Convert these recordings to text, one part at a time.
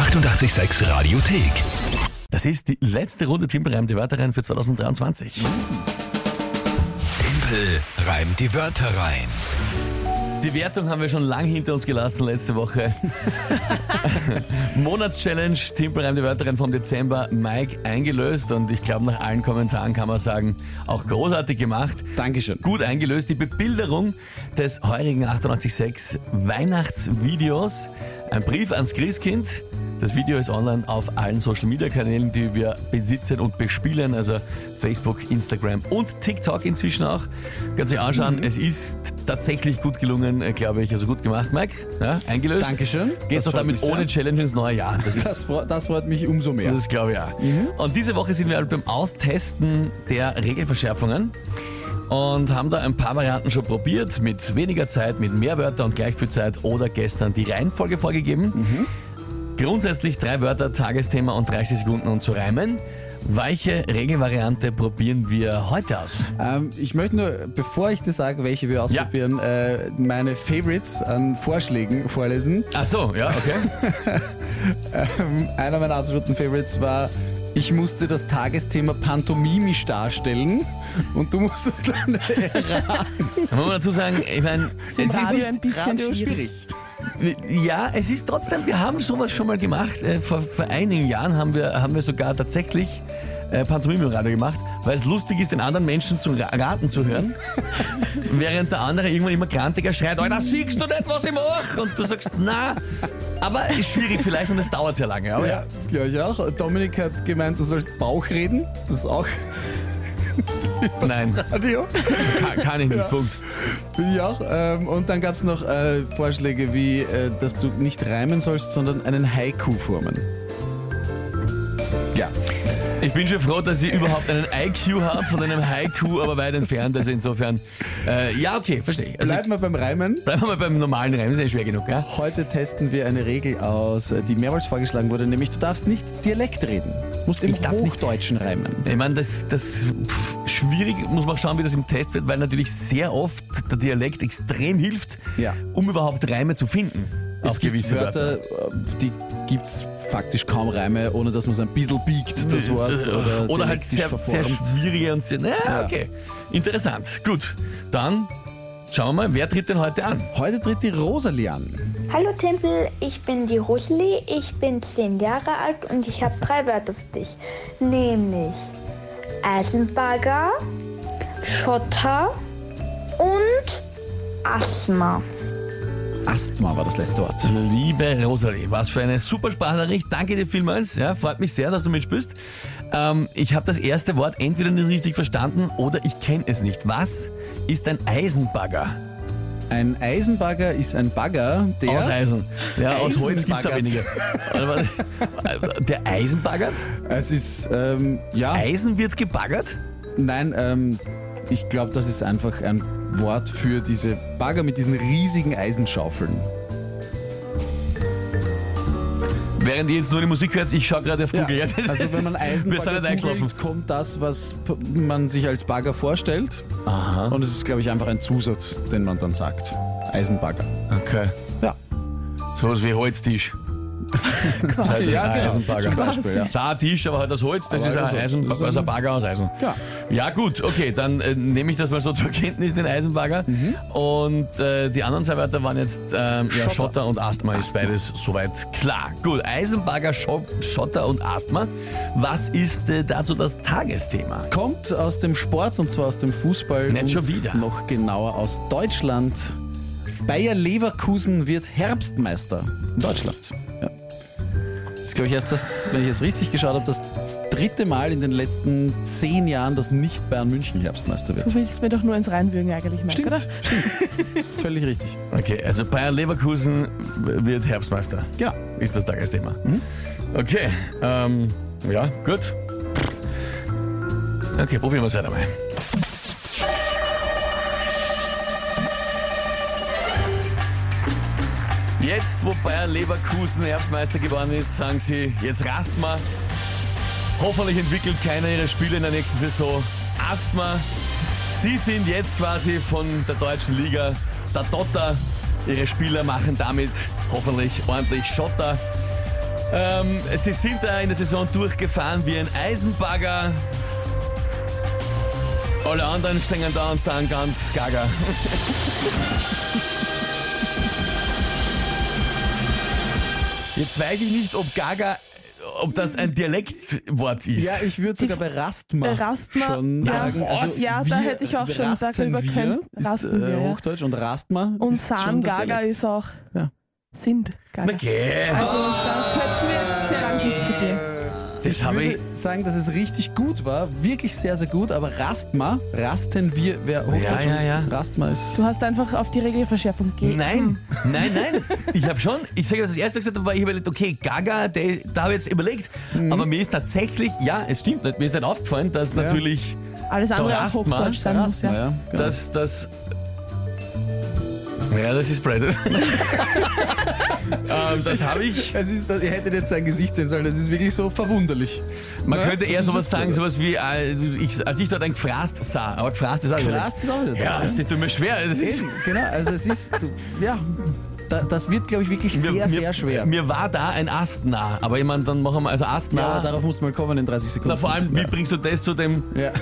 886 Radiothek. Das ist die letzte Runde Timpelreim die Wörter rein für 2023. Tempel reimt die Wörter rein. Die Wertung haben wir schon lang hinter uns gelassen letzte Woche. Monatschallenge Timpelreim die Wörter rein vom Dezember. Mike eingelöst und ich glaube nach allen Kommentaren kann man sagen, auch großartig gemacht. Dankeschön. Gut eingelöst. Die Bebilderung des heurigen 886 Weihnachtsvideos. Ein Brief ans Christkind. Das Video ist online auf allen Social Media Kanälen, die wir besitzen und bespielen, also Facebook, Instagram und TikTok inzwischen auch. Kannst dich anschauen, Mhm. es ist tatsächlich gut gelungen, glaube ich. Also gut gemacht, Mike. Ja, eingelöst. Dankeschön. Gehst doch freut damit ohne Challenge ins neue Jahr. Das Das, fre- das freut mich umso mehr. das glaube ich auch. Und diese Woche sind wir halt beim Austesten der Regelverschärfungen und haben da ein paar Varianten schon probiert, mit weniger Zeit, mit mehr Wörter und gleich viel Zeit oder gestern die Reihenfolge vorgegeben. Grundsätzlich drei Wörter, Tagesthema und 30 Sekunden um zu reimen. Welche Regelvariante probieren wir heute aus? Ähm, ich möchte nur, bevor ich dir sage, welche wir ausprobieren, äh, meine Favorites an Vorschlägen vorlesen. Ach so, ja, okay. Ähm, einer meiner absoluten Favorites war, ich musste das Tagesthema pantomimisch darstellen und du musstest dann erraten. Da muss man dazu sagen, ich meine, es ist Radio nicht ein bisschen Radio schwierig. Ja, es ist trotzdem, wir haben sowas schon mal gemacht. Äh, Vor, vor einigen Jahren haben wir, haben wir sogar tatsächlich äh, Pantomime im Radio gemacht, weil es lustig ist, den anderen Menschen zu ra- raten zu hören, während der andere irgendwann immer krantiger schreit, Alter, siehst du nicht, was ich mache? Und du sagst, na, aber ist schwierig vielleicht und es dauert sehr lange. Aber ja. Ja, glaube ich auch. Dominik hat gemeint, du sollst Bauch reden. Das ist auch nein, Radio. kann, kann ich nicht, Punkt. Bin ich auch. Ähm, und dann gab es noch äh, Vorschläge wie, äh, dass du nicht reimen sollst, sondern einen Haiku formen. Ja. Ich bin schon froh, dass ich überhaupt einen IQ habe von einem Haiku, aber weit entfernt. Also insofern, äh, ja, okay, verstehe ich. Also, Bleiben wir beim Reimen. bleiben wir mal beim normalen Reim, ist ja schwer genug, ja? Heute testen wir eine Regel aus, äh, die mehrmals vorgeschlagen wurde, nämlich du darfst nicht Dialekt reden. Du musst im Ich darf nicht- Hochdeutschen reimen. Ich meine, das, das pff, schwierig, muss man schauen, wie das im Test wird, weil natürlich sehr oft der Dialekt extrem hilft, Ja. um überhaupt Reime zu finden. Es auf gibt gewisse Wörter, äh, die gibt es faktisch kaum Reime, ohne dass man es ein bisschen biegt, das Wort. Oder, Oder halt sehr, sehr verformt. schwierige und sehr. Naja, Ja. okay. Interessant. Gut. Dann schauen wir mal, wer tritt denn heute an? Heute tritt die Rosalie an. Hallo Tempel, ich bin die Rosalie, ich bin 10 Jahre alt und ich habe drei Wörter für dich. Nämlich Eisenbagger, Schotter und Asthma. Asthma war das letzte Wort. Liebe Rosalie, was für eine super Sprachnachricht. Danke dir vielmals. Ja, freut mich sehr, dass du mitspielst. Ähm, ich habe das erste Wort entweder nicht richtig verstanden oder ich kenne es nicht. Was ist ein Eisenbagger? Ein Eisenbagger ist ein Bagger, der. Aus Eisen. Ja, aus Holz gibt es ja Eisenbaggert. weniger. Der Eisen baggert? Es ist, ähm, ja. Eisen wird gebaggert? Nein, ähm, ich glaube, das ist einfach ein Wort für diese Bagger mit diesen riesigen Eisenschaufeln. Während ihr jetzt nur die Musik hört, ich schaue gerade auf Google. Ja, also wenn man Eisenbagger googelt, kommt das, was man sich als Bagger vorstellt. Aha. Und es ist, glaube ich, einfach ein Zusatz, den man dann sagt. Eisenbagger. Okay. Ja. Sowas wie Holztisch. Also Ja, ein genau. Eisenbagger. Zum Beispiel, ja. Ein Tisch, aber halt aus Holz, das Aber ist ein, also- Eisen, also ein Bagger aus Eisen. Ja. Ja gut, okay, dann äh, nehme ich das mal so zur Kenntnis, den Eisenbagger. Mhm. Und äh, die anderen zwei Wörter waren jetzt ähm, ja, Schotter. Schotter und Asthma, ist beides soweit klar. Gut, Eisenbagger, Scho Schotter und Asthma. Was ist äh, dazu das Tagesthema? Kommt aus dem Sport und zwar aus dem Fußball. Nicht und schon wieder. Noch genauer aus Deutschland. Bayer Leverkusen wird Herbstmeister in Deutschland. Ja. Das ist, glaube ich, erst das, wenn ich jetzt richtig geschaut habe, das dritte Mal in den letzten zehn Jahren, dass nicht Bayern München Herbstmeister wird. Du willst mir doch nur ins Reinwürgen eigentlich, Mike, Stimmt, oder? stimmt. Ist völlig richtig. Okay, also Bayern Leverkusen wird Herbstmeister. Genau. Ist das Tagesthema. Okay, ähm, ja, gut. Okay, probieren wir es halt einmal. Jetzt, wo Bayern Leverkusen Herbstmeister geworden ist, sagen sie, jetzt rast mal. Hoffentlich entwickelt keiner ihrer Spiele in der nächsten Saison Asthma. Sie sind jetzt quasi von der deutschen Liga der Dotter. Ihre Spieler machen damit hoffentlich ordentlich Schotter. Ähm, sie sind da in der Saison durchgefahren wie ein Eisenbagger. Alle anderen stehen da und sagen ganz gaga. Jetzt weiß ich nicht, ob gaga, ob das ein Dialektwort ist. Ja, ich würde sogar bei Rastma, Rastma, schon ja. sagen. Also? Ja, da hätte ich auch schon darüber wir, können. Ist, Rasten äh, wir. Hochdeutsch und Rastma Und ist San schon der Gaga Dialekt. ist auch Ja. Sind Gaga. Okay. Also da könnten wir jetzt sehr lang diskutieren. Das Ich habe ich. würde sagen, dass es richtig gut war, wirklich sehr, sehr gut, aber Rastma, rasten wir, wer Hochdeutsch Ja, ja, ja. Rastma ist... Du hast einfach auf die Regelverschärfung gegeben. Nein, nein, nein. Ich habe schon, ich sage, das erste gesagt habe, war ich überlegt, okay, Gaga, der, da habe ich jetzt überlegt. Aber mir ist tatsächlich, ja, es stimmt nicht, mir ist nicht aufgefallen, dass Ja. natürlich Alles andere auch Rastma, Hochdeutsch sein muss. Rastma, Ja. ja. genau. dass das. Ja, das ist Brad. ähm, das habe ich. Es ist, ihr hättet jetzt sein Gesicht sehen sollen, das ist wirklich so verwunderlich. Man Ja, könnte das eher sowas sagen, sowas wie, äh, ich, als ich dort ein Gefrast sah, aber Gefrast ist auch Gras ist auch wieder. Ja, das tut mir schwer. Das ist, genau, also es ist, du, ja, da, das wird, glaube ich, wirklich sehr, mir, sehr schwer. Mir war da ein Ast nah, aber ich meine, dann machen wir also Ast ja, nah. aber darauf musst du mal kommen in 30 Sekunden. na, vor allem, wie bringst du das zu dem, ja.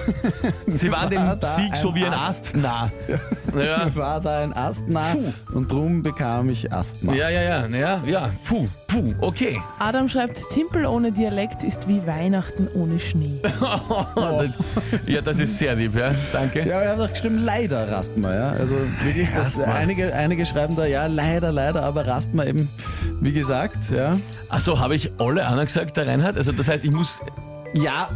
sie waren dem War da Sieg so wie ein Ast? Ast nah. Ja. war da ein Asthma und drum bekam ich Asthma. Ja, ja, ja, ja, ja, puh, puh, okay. Adam schreibt, Timpel ohne Dialekt ist wie Weihnachten ohne Schnee. Ja, das ist sehr lieb, ja, danke. Ja, er hat auch geschrieben, leider Rastma, ja. Also wirklich, das, einige, einige schreiben da, ja, leider, leider, aber Rastma eben, wie gesagt, ja. Also habe ich alle anderen gesagt, der Reinhard? Also das heißt, ich muss, Ja,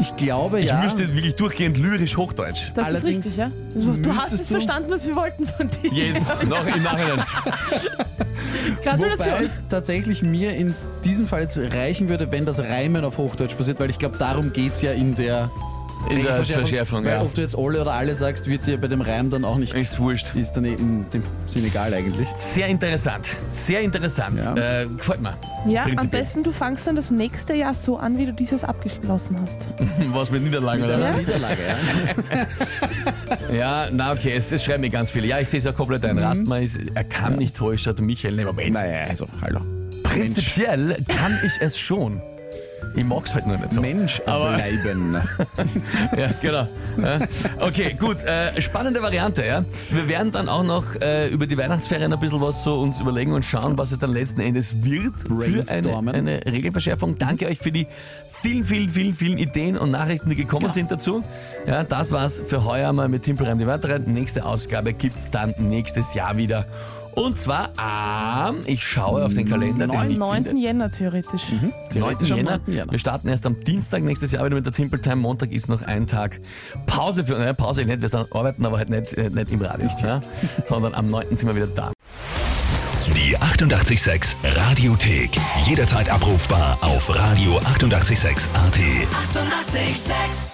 ich glaube, ich ja. müsste wirklich durchgehend lyrisch Hochdeutsch. Das Allerdings ist richtig, ja? Du hast es du- verstanden, was wir wollten von dir. Jetzt, noch im Nachhinein. Wobei Gratulation. es tatsächlich mir in diesem Fall jetzt reichen würde, wenn das Reimen auf Hochdeutsch passiert, weil ich glaube, darum geht es ja in der In der Regelverschärfung. Verschärfung, weil ja. Ob du jetzt alle oder alle sagst, wird dir bei dem Reim dann auch nicht. Ist wurscht. Ist dann in dem Sinn egal eigentlich. Sehr interessant, sehr interessant. Ja. Äh, gefällt mir. Ja, am besten du fangst dann das nächste Jahr so an, wie du dieses abgeschlossen hast. Was mit Niederlagen oder Ja. was? Niederlage, ja. Ja, na okay, es, es schreiben mir ganz viele. Ja, ich sehe es auch komplett ein. Rastmann ist, er kann nicht täuschen, hat Michael. Nee, Moment. Naja, also, hallo. Prinzipiell kann ich es schon. Ich mag es halt nur nicht so. Mensch Aber- bleiben. Ja, genau. Ja. Okay, gut. Äh, spannende Variante, ja. Wir werden dann auch noch äh, über die Weihnachtsferien ein bisschen was so uns überlegen und schauen, was es dann letzten Endes wird für eine, eine Regelverschärfung. Danke euch für die vielen, vielen, vielen, vielen Ideen und Nachrichten, die gekommen sind dazu. Ja, das war's für heuer mal mit Timpelreim die Wörter rein. Nächste Ausgabe gibt's dann nächstes Jahr wieder. Und zwar am, ich schaue auf den Kalender, den ich nicht 9. finde. Jänner theoretisch. 9. Theoretisch am Jänner. 9. Jänner. Wir starten erst am Dienstag nächstes Jahr wieder mit der Timple Time. Montag ist noch ein Tag Pause für, naja, Pause nicht, wir sind arbeiten, aber halt nicht, äh, nicht im Radio, ja, sondern am 9. sind wir wieder da. Die 886 Radiothek. Jederzeit abrufbar auf radio886.at. 886! 886